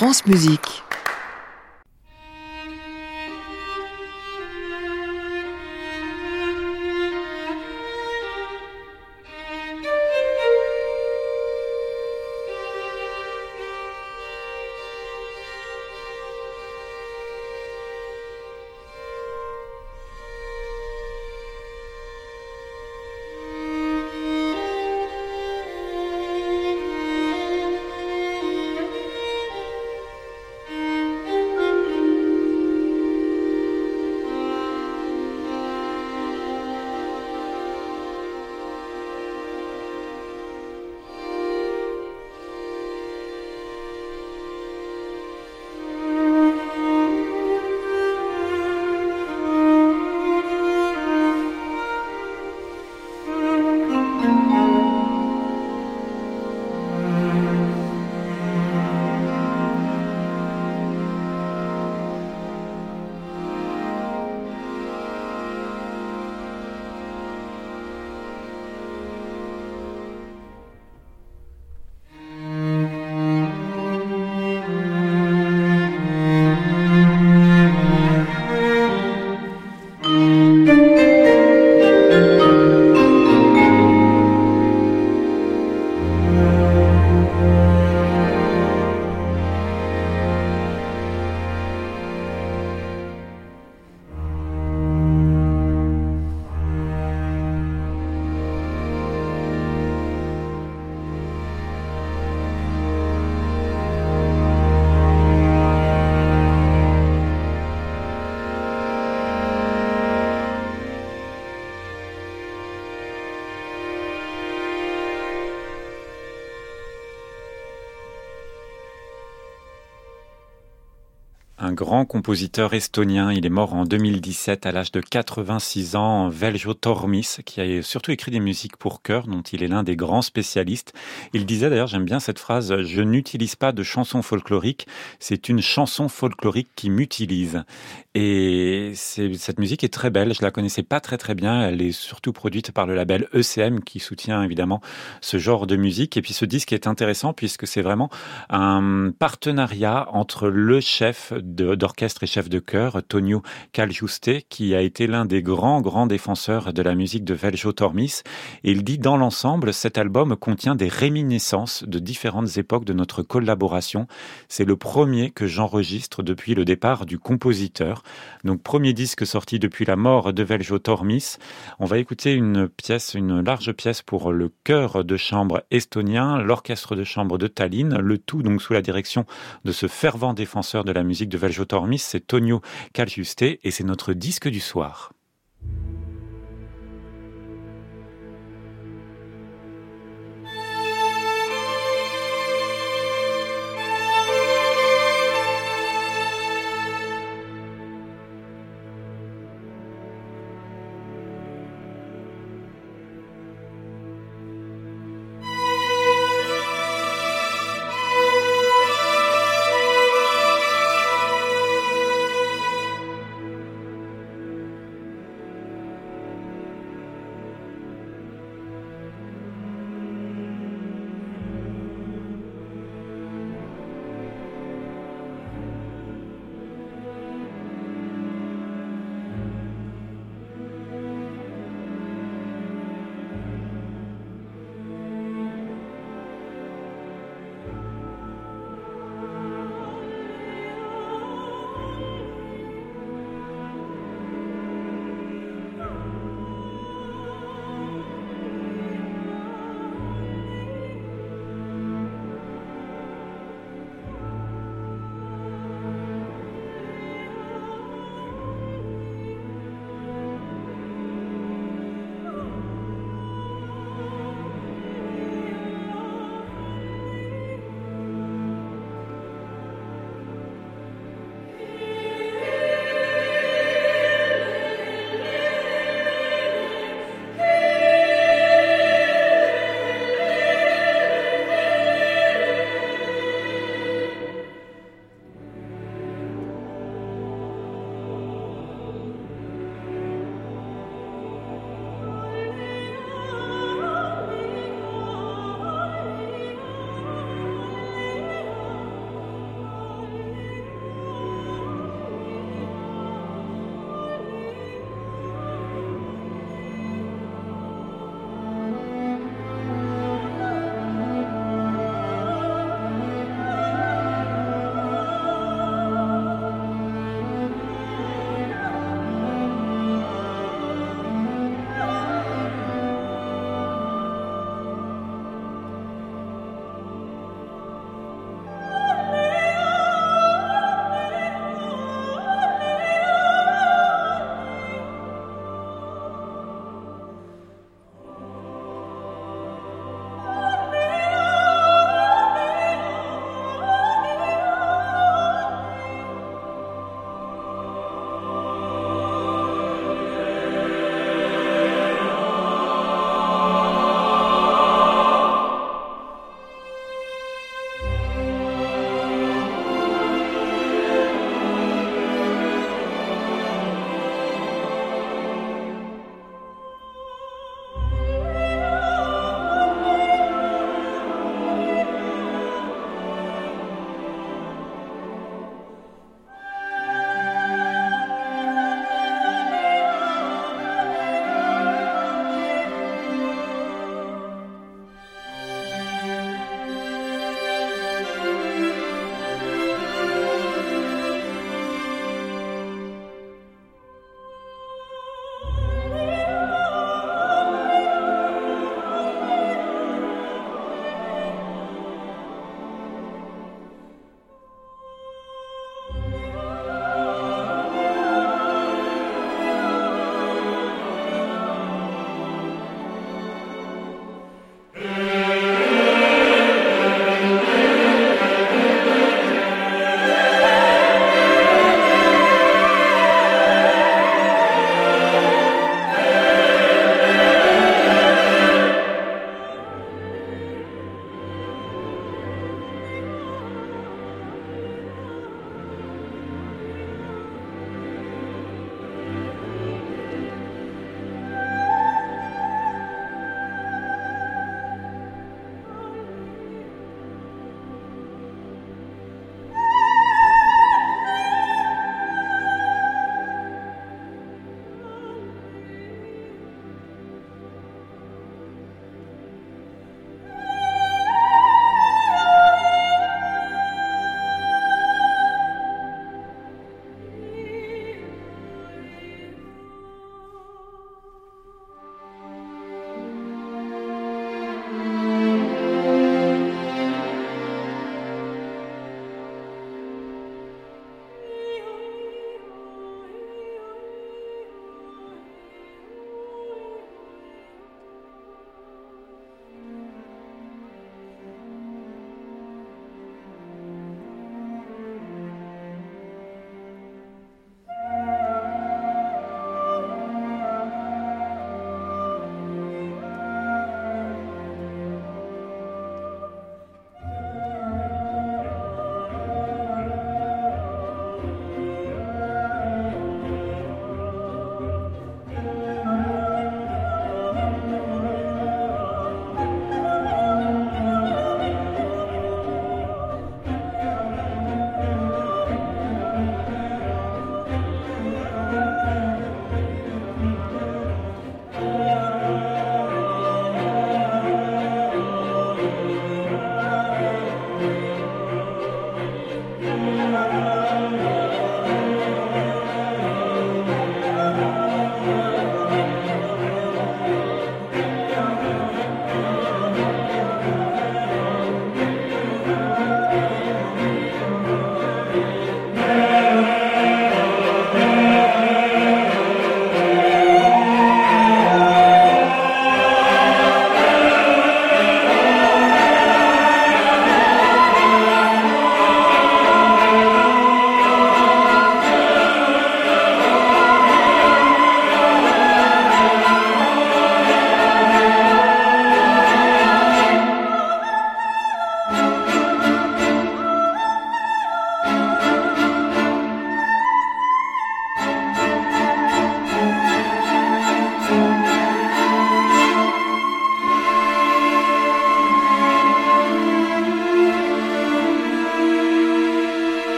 France Musique. Un grand compositeur estonien. Il est mort en 2017 à l'âge de 86 ans, Veljo Tormis, qui a surtout écrit des musiques pour chœur, dont il est l'un des grands spécialistes. Il disait d'ailleurs, j'aime bien cette phrase, je n'utilise pas de chanson folklorique, c'est une chanson folklorique qui m'utilise. Et cette musique est très belle, je la connaissais pas très très bien, elle est surtout produite par le label ECM qui soutient évidemment ce genre de musique. Et puis ce disque est intéressant puisque c'est vraiment un partenariat entre le chef d'orchestre et chef de chœur, Tonio Calgiuste, qui a été l'un des grands, grands défenseurs de la musique de Veljo Tormis. Et il dit, dans l'ensemble, cet album contient des réminiscences de différentes époques de notre collaboration. C'est le premier que j'enregistre depuis le départ du compositeur. Donc, premier disque sorti depuis la mort de Veljo Tormis. On va écouter une pièce, une large pièce pour le chœur de chambre estonien, l'orchestre de chambre de Tallinn, le tout donc sous la direction de ce fervent défenseur de la musique de Veljo Tormis, c'est Tonio Calciuste et c'est notre disque du soir.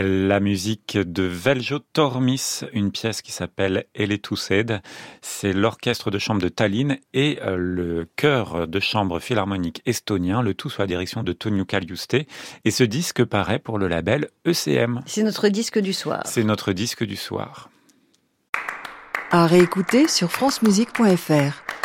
La musique de Veljo Tormis, une pièce qui s'appelle Eletused. C'est l'orchestre de chambre de Tallinn et euh, le chœur de chambre philharmonique estonien, le tout sous la direction de Tonio Kaliuste. Et ce disque paraît pour le label ECM. C'est notre disque du soir. C'est notre disque du soir. À réécouter sur francemusique.fr.